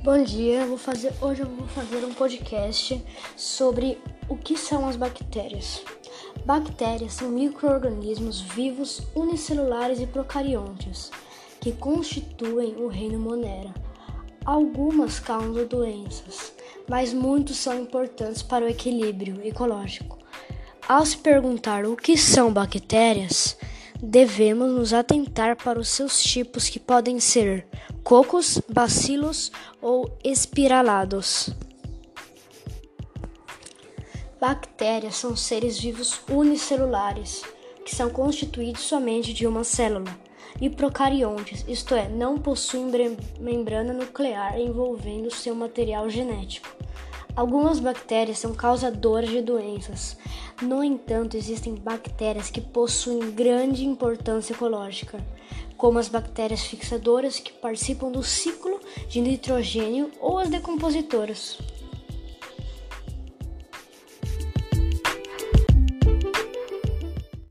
Bom dia, eu vou fazer, hoje eu vou fazer um podcast sobre o que são as bactérias. Bactérias são micro-organismos vivos unicelulares e procariontes que constituem o reino Monera. Algumas causam doenças, mas muitos são importantes para o equilíbrio ecológico. Ao se perguntar o que são bactérias, devemos nos atentar para os seus tipos que podem ser cocos, bacilos ou espiralados. Bactérias são seres vivos unicelulares, que são constituídos somente de uma célula, e procariontes, isto é, não possuem membrana nuclear envolvendo seu material genético. Algumas bactérias são causadoras de doenças. No entanto, existem bactérias que possuem grande importância ecológica, como as bactérias fixadoras que participam do ciclo de nitrogênio ou as decompositoras.